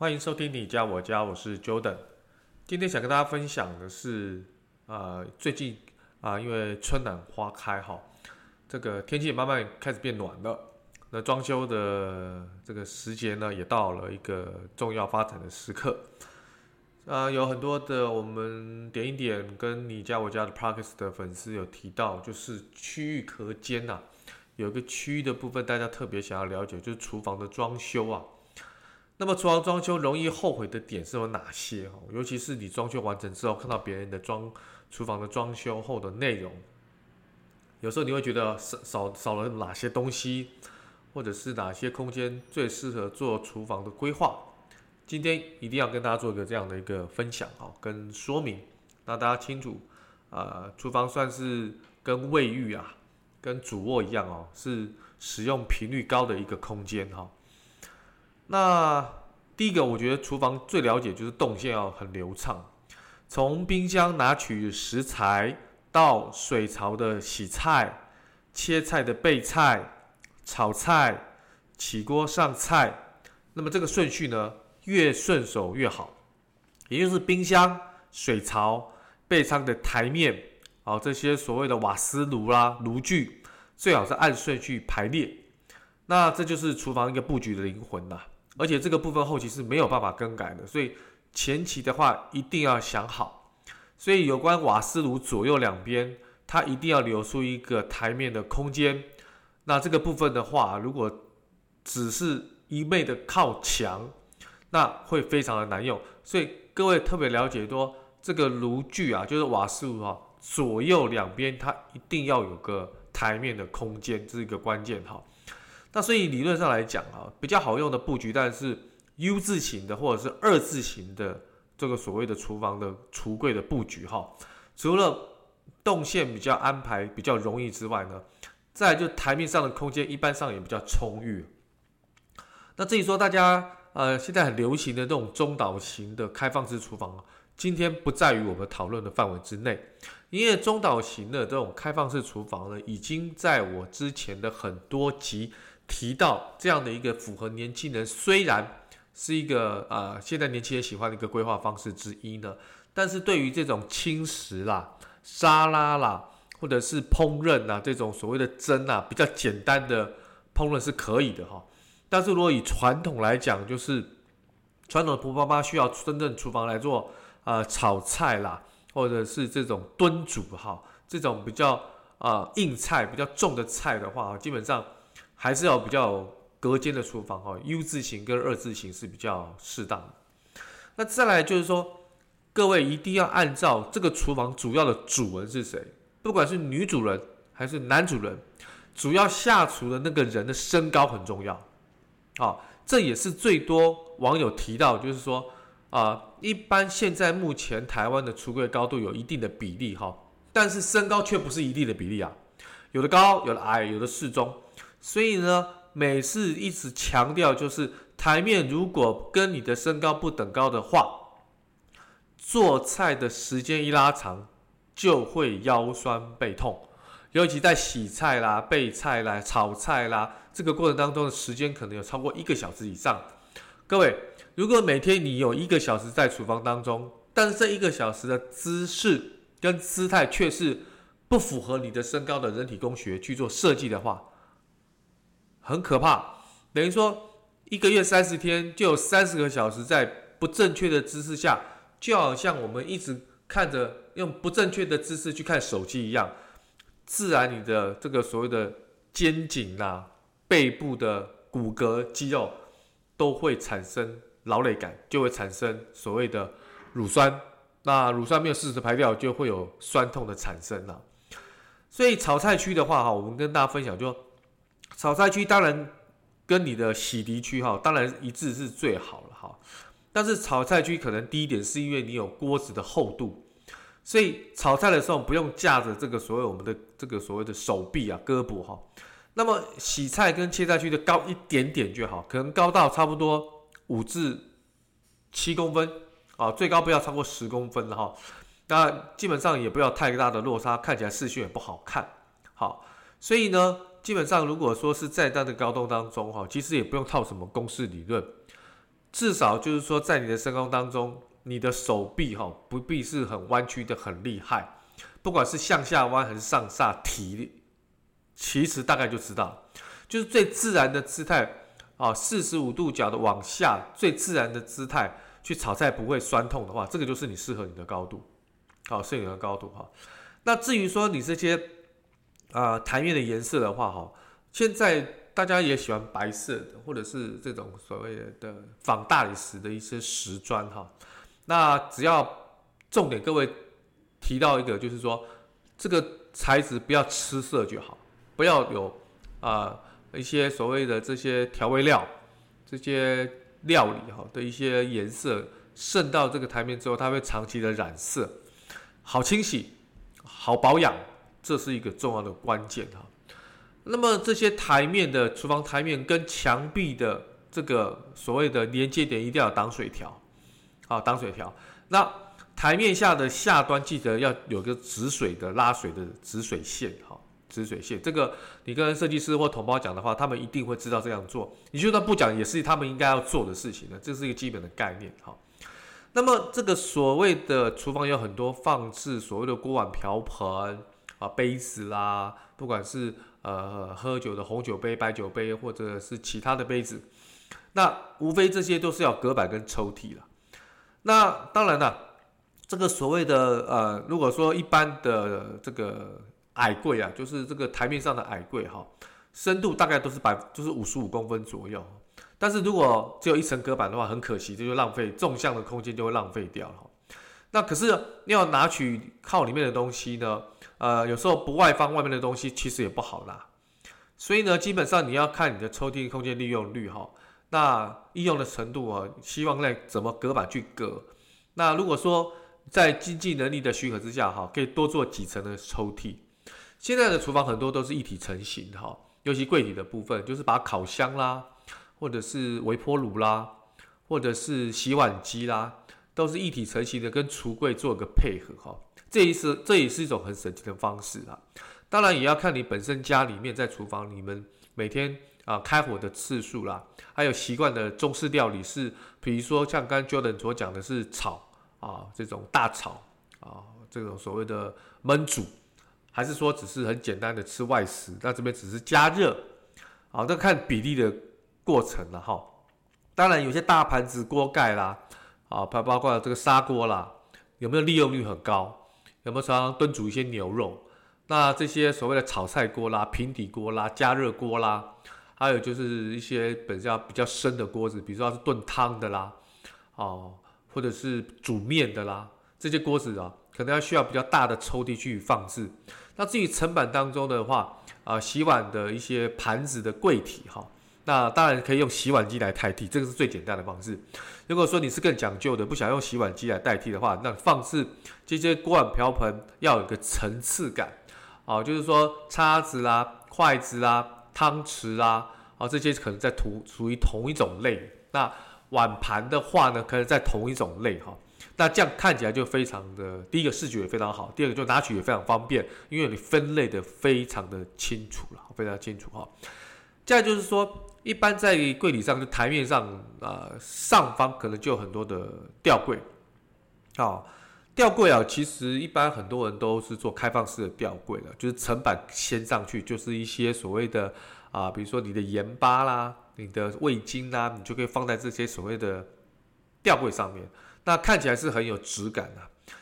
欢迎收听你家我家，我是 Jordan。今天想跟大家分享的是，呃，最近啊、因为春暖花开哈，这个天气也慢慢开始变暖了。那装修的这个时节呢，也到了一个重要发展的时刻。啊、呃，有很多的我们点一点跟你家我家的 Podcast 的粉丝有提到，就是区域隔间呐，有个区域的部分，大家特别想要了解，就是厨房的装修啊。那么厨房装修容易后悔的点是有哪些？哦尤其是你装修完成之后，看到别人的装厨房的装修后的内容，有时候你会觉得少少少了哪些东西，或者是哪些空间最适合做厨房的规划。今天一定要跟大家做一个这样的一个分享啊，跟说明，让大家清楚啊，厨房算是跟卫浴啊，跟主卧一样哦，是使用频率高的一个空间哈。那第一个，我觉得厨房最了解就是动线要很流畅，从冰箱拿取食材到水槽的洗菜、切菜的备菜、炒菜、起锅上菜，那么这个顺序呢，越顺手越好。也就是冰箱、水槽、备餐的台面，啊，这些所谓的瓦斯炉啦、炉具，最好是按顺序排列。那这就是厨房一个布局的灵魂呐。而且这个部分后期是没有办法更改的，所以前期的话一定要想好。所以有关瓦斯炉左右两边，它一定要留出一个台面的空间。那这个部分的话，如果只是一味的靠墙，那会非常的难用。所以各位特别了解说，这个炉具啊，就是瓦斯炉啊，左右两边它一定要有个台面的空间，这是一个关键哈。那所以理论上来讲啊，比较好用的布局，但是 U 字型的或者是二字型的这个所谓的厨房的橱柜的布局哈，除了动线比较安排比较容易之外呢，再就台面上的空间一般上也比较充裕。那至于说大家呃现在很流行的这种中岛型的开放式厨房，今天不在于我们讨论的范围之内，因为中岛型的这种开放式厨房呢，已经在我之前的很多集。提到这样的一个符合年轻人，虽然是一个呃现在年轻人喜欢的一个规划方式之一呢，但是对于这种轻食啦、沙拉啦，或者是烹饪啊这种所谓的蒸啊比较简单的烹饪是可以的哈。但是如果以传统来讲，就是传统的婆婆妈妈需要真正厨房来做呃炒菜啦，或者是这种炖煮哈，这种比较呃硬菜比较重的菜的话，基本上。还是要比较隔间的厨房哈，U 字型跟二字型是比较适当的。那再来就是说，各位一定要按照这个厨房主要的主人是谁，不管是女主人还是男主人，主要下厨的那个人的身高很重要。好，这也是最多网友提到，就是说啊，一般现在目前台湾的橱柜高度有一定的比例哈，但是身高却不是一定的比例啊，有的高，有的矮，有的适中。所以呢，每次一直强调就是台面如果跟你的身高不等高的话，做菜的时间一拉长，就会腰酸背痛。尤其在洗菜啦、备菜啦、炒菜啦这个过程当中的时间，可能有超过一个小时以上。各位，如果每天你有一个小时在厨房当中，但是这一个小时的姿势跟姿态却是不符合你的身高的人体工学去做设计的话，很可怕，等于说一个月三十天就有三十个小时在不正确的姿势下，就好像我们一直看着用不正确的姿势去看手机一样，自然你的这个所谓的肩颈啊、背部的骨骼肌肉都会产生劳累感，就会产生所谓的乳酸。那乳酸没有适时排掉，就会有酸痛的产生了。所以炒菜区的话，哈，我们跟大家分享就。炒菜区当然跟你的洗涤区哈，当然一致是最好了哈。但是炒菜区可能第一点是因为你有锅子的厚度，所以炒菜的时候不用架着这个所谓我们的这个所谓的手臂啊、胳膊哈。那么洗菜跟切菜区的高一点点就好，可能高到差不多五至七公分啊，最高不要超过十公分了哈。那基本上也不要太大的落差，看起来视线也不好看。好，所以呢。基本上，如果说是在那的高度当中，哈，其实也不用套什么公式理论，至少就是说，在你的身高当中，你的手臂哈不必是很弯曲的很厉害，不管是向下弯还是上下提，其实大概就知道，就是最自然的姿态啊，四十五度角的往下，最自然的姿态去炒菜不会酸痛的话，这个就是你适合你的高度，好，适合你的高度哈。那至于说你这些。啊、台面的颜色的话，哈，现在大家也喜欢白色的，或者是这种所谓的仿大理石的一些石砖，哈。那只要重点，各位提到一个，就是说这个材质不要吃色就好，不要有啊、一些所谓的这些调味料、这些料理哈的一些颜色渗到这个台面之后，它会长期的染色。好清洗，好保养。这是一个重要的关键哈。那么这些台面的厨房台面跟墙壁的这个所谓的连接点一定要挡水条，好挡水条。那台面下的下端记得要有个止水的拉水的止水线，哈，止水线。这个你跟设计师或统包讲的话，他们一定会知道这样做。你就算不讲，也是他们应该要做的事情呢。这是一个基本的概念，哈。那么这个所谓的厨房有很多放置所谓的锅碗瓢盆。啊，杯子啦，不管是呃喝酒的红酒杯、白酒杯，或者是其他的杯子，那无非这些都是要隔板跟抽屉了。那当然了，这个所谓的呃，如果说一般的这个矮柜啊，就是这个台面上的矮柜哈，深度大概都是百，就是五十五公分左右。但是如果只有一层隔板的话，很可惜，这就浪费纵向的空间就会浪费掉了。那可是要拿取靠里面的东西呢？呃，有时候不外放外面的东西，其实也不好拿。所以呢，基本上你要看你的抽屉空间利用率哈，那应用的程度啊，希望在怎么隔板去隔。那如果说在经济能力的许可之下哈，可以多做几层的抽屉。现在的厨房很多都是一体成型哈，尤其柜体的部分，就是把烤箱啦，或者是微波炉啦，或者是洗碗机啦，都是一体成型的，跟橱柜做个配合哈。这也是这也是一种很省钱的方式啊，当然也要看你本身家里面在厨房你们每天啊开火的次数啦，还有习惯的中式料理是，比如说像刚刚 Jordan 所讲的是炒啊这种大炒啊这种所谓的焖煮，还是说只是很简单的吃外食，那这边只是加热，啊，这看比例的过程了哈。当然有些大盘子锅盖啦，啊包包括这个砂锅啦，有没有利用率很高？有没有常常炖煮一些牛肉？那这些所谓的炒菜锅啦、平底锅啦、加热锅啦，还有就是一些本身比较深的锅子，比如说是炖汤的啦，哦，或者是煮面的啦，这些锅子啊，可能要需要比较大的抽屉去放置。那至于层板当中的话，啊，洗碗的一些盘子的柜体哈。那当然可以用洗碗机来代替，这个是最简单的方式。如果说你是更讲究的，不想用洗碗机来代替的话，那放置这些锅碗瓢盆要有个层次感，啊，就是说叉子啦、筷子啦、汤匙啦，啊，这些可能在同属于同一种类。那碗盘的话呢，可能在同一种类哈。那这样看起来就非常的，第一个视觉也非常好，第二个就拿取也非常方便，因为你分类的非常的清楚了，非常清楚哈。再就是说。一般在柜体上，就台面上啊、上方可能就有很多的吊柜，哦，吊柜啊，其实一般很多人都是做开放式的吊柜的，就是层板掀上去，就是一些所谓的啊、比如说你的盐巴啦、你的味精啦，你就可以放在这些所谓的吊柜上面，那看起来是很有质感的。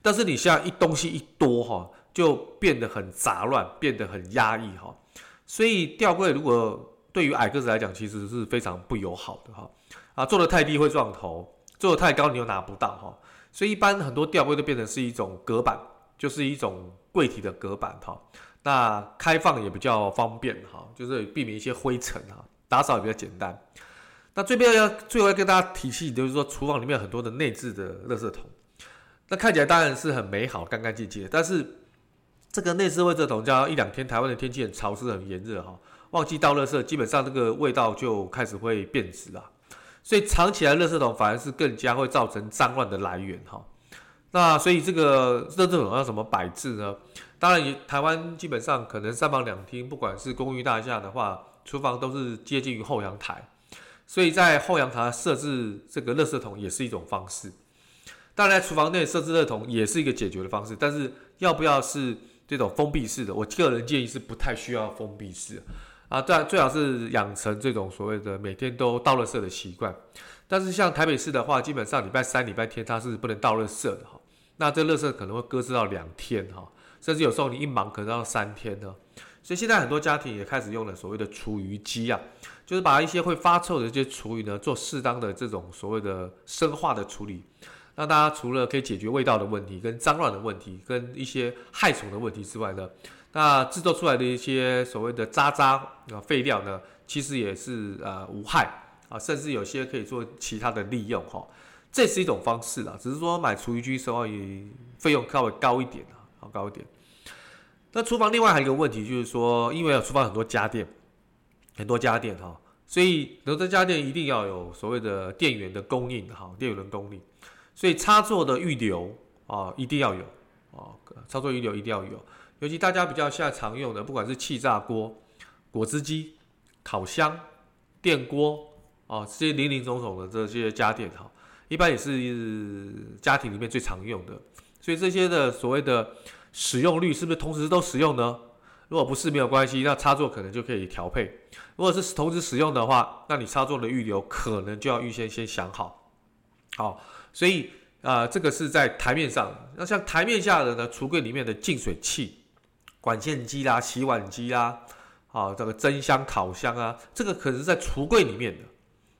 但是你现在一东西一多哈，就变得很杂乱，变得很压抑哈。所以吊柜如果对于矮个子来讲，其实是非常不友好的哈啊，做的太低会撞头，做的太高你又拿不到哈，所以一般很多吊柜都变成是一种隔板，就是一种柜体的隔板哈。那开放也比较方便哈，就是避免一些灰尘哈，打扫也比较简单。那这边要最后要跟大家提醒，就是说厨房里面很多的内置的垃圾桶，那看起来当然是很美好、干干净净的，但是这个内置垃圾桶，加上一两天台湾的天气很潮湿、很炎热哈，忘记倒垃圾，基本上这个味道就开始会变质了。所以藏起来垃圾桶反而是更加会造成脏乱的来源哈。那所以这个垃圾桶要怎么摆置呢？当然，台湾基本上可能三房两厅，不管是公寓大厦的话，厨房都是接近于后阳台，所以在后阳台设置这个垃圾桶也是一种方式。当然，厨房内设置垃圾桶也是一个解决的方式，但是要不要是这种封闭式的？我个人建议是不太需要封闭式。啊，对，最好是养成这种所谓的每天都倒垃圾的习惯。但是像台北市的话，基本上礼拜三、礼拜天它是不能倒垃圾的哈。那这垃圾可能会搁置到两天哈，甚至有时候你一忙可能要三天呢。所以现在很多家庭也开始用了所谓的厨余机啊，就是把一些会发臭的这些厨余呢，做适当的这种所谓的生化的处理。让大家除了可以解决味道的问题、跟脏乱的问题、跟一些害虫的问题之外呢，那制作出来的一些所谓的渣渣啊废料呢，其实也是呃无害啊，甚至有些可以做其他的利用哈，这是一种方式啦，只是说买厨余机时候也费用稍微高一点啊，好高一点。那厨房另外还有一个问题就是说，因为厨房很多家电，很多家电哈，所以很多家电一定要有所谓的电源的供应哈，电源的供应，所以插座的预留啊一定要有啊，插座预留一定要有。尤其大家比较现在常用的，不管是气炸锅、果汁机、烤箱、电锅啊，这些林林总总的这些家电哈，一般也是家庭里面最常用的。所以这些的所谓的使用率是不是同时都使用呢？如果不是没有关系，那插座可能就可以调配。如果是同时使用的话，那你插座的预留可能就要预先先想好。好，所以啊、这个是在台面上。那像台面下的呢，橱柜里面的净水器。管线机啦、洗碗机啦，啊，这个蒸箱、烤箱啊，这个可能是在橱柜里面的。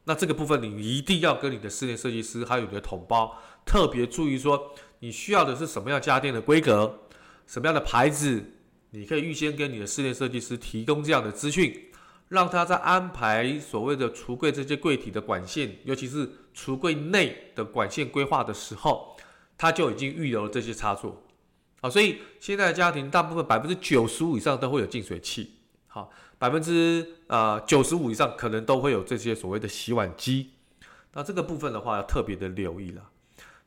那这个部分你一定要跟你的室内设计师还有你的统包特别注意说，你需要的是什么样家电的规格，什么样的牌子，你可以预先跟你的室内设计师提供这样的资讯，让他在安排所谓的橱柜这些柜体的管线，尤其是橱柜内的管线规划的时候，他就已经预留了这些插座。好，所以现在的家庭大部分百分之九十五以上都会有净水器，好，百分之呃九十五以上可能都会有这些所谓的洗碗机。那这个部分的话要特别的留意了。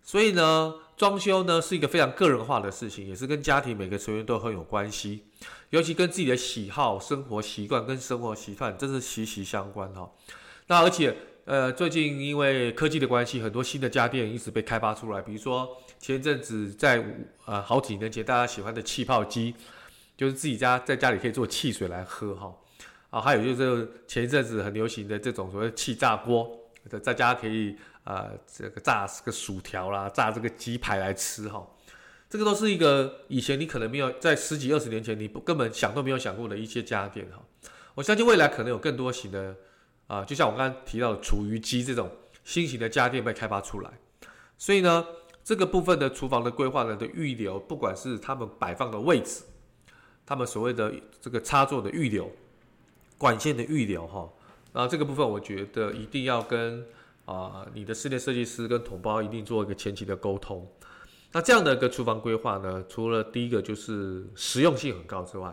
所以呢，装修呢是一个非常个人化的事情，也是跟家庭每个成员都很有关系，尤其跟自己的喜好、生活习惯跟生活习惯真是息息相关哈。那而且呃最近因为科技的关系，很多新的家电一直被开发出来，比如说。前一阵子在呃好几年前，大家喜欢的气泡机，就是自己家在家里可以做汽水来喝哈。啊，还有就是前一阵子很流行的这种所谓气炸锅，在家可以啊、呃、这个炸这个薯条啦，炸这个鸡排来吃哈。这个都是一个以前你可能没有在十几二十年前你不根本想都没有想过的一些家电哈。我相信未来可能有更多型的啊，就像我刚刚提到的厨余机这种新型的家电被开发出来，所以呢。这个部分的厨房的规划呢的预留，不管是他们摆放的位置，他们所谓的这个插座的预留、管线的预留，哈，那这个部分我觉得一定要跟啊、你的室内设计师跟同胞一定做一个前期的沟通。那这样的一个厨房规划呢，除了第一个就是实用性很高之外，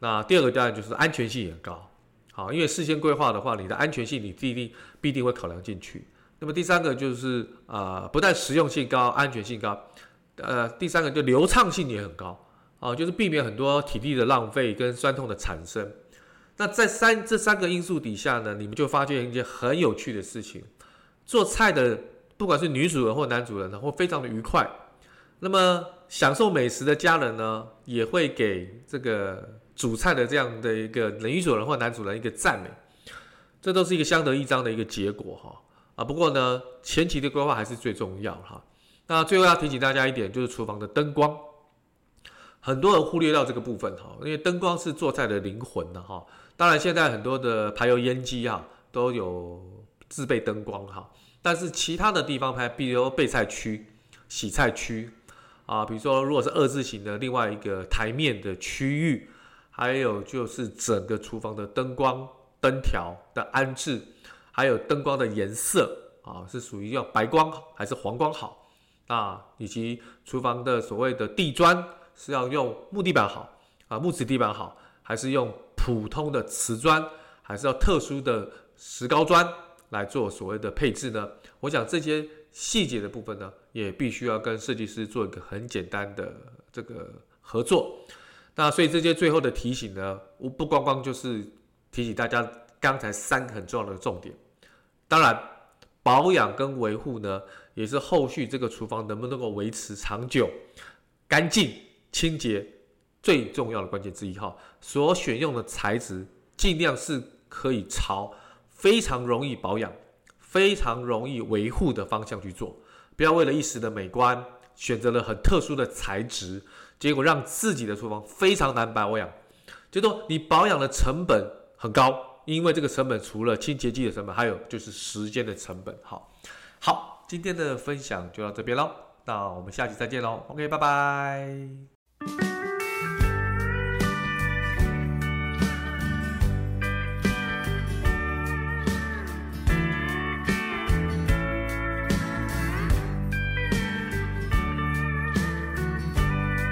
那第二个当然就是安全性也很高。好，因为事先规划的话，你的安全性你必定必定会考量进去。那么第三个就是啊、呃，不但实用性高，安全性高，呃，第三个就流畅性也很高啊，就是避免很多体力的浪费跟酸痛的产生。那在三这三个因素底下呢，你们就发现一件很有趣的事情：做菜的不管是女主人或男主人呢，会非常的愉快。那么享受美食的家人呢，也会给这个主菜的这样的一个女主人或男主人一个赞美。这都是一个相得益彰的一个结果哈。啊，不过呢，前期的规划还是最重要哈。那最后要提醒大家一点，就是厨房的灯光，很多人忽略掉这个部分哈，因为灯光是做菜的灵魂的哈。当然，现在很多的排油烟机哈都有自备灯光哈，但是其他的地方排，比如备菜区、洗菜区啊，比如说如果是二字形的另外一个台面的区域，还有就是整个厨房的灯光灯条的安置，还有灯光的颜色啊，是属于要白光还是黄光好啊，以及厨房的所谓的地砖是要用木地板好啊，木质地板好，还是用普通的瓷砖，还是要特殊的石膏砖来做所谓的配置呢？我想这些细节的部分呢，也必须要跟设计师做一个很简单的这个合作。那所以这些最后的提醒呢，我不光光就是提醒大家刚才三个很重要的重点。当然，保养跟维护呢，也是后续这个厨房能不能够维持长久、干净、清洁最重要的关键之一哈。所选用的材质尽量是可以朝非常容易保养、非常容易维护的方向去做，不要为了一时的美观，选择了很特殊的材质。结果让自己的厨房非常难保养，就说你保养的成本很高，因为这个成本除了清洁剂的成本，还有就是时间的成本。好，好，今天的分享就到这边喽，那我们下期再见喽，OK，拜拜。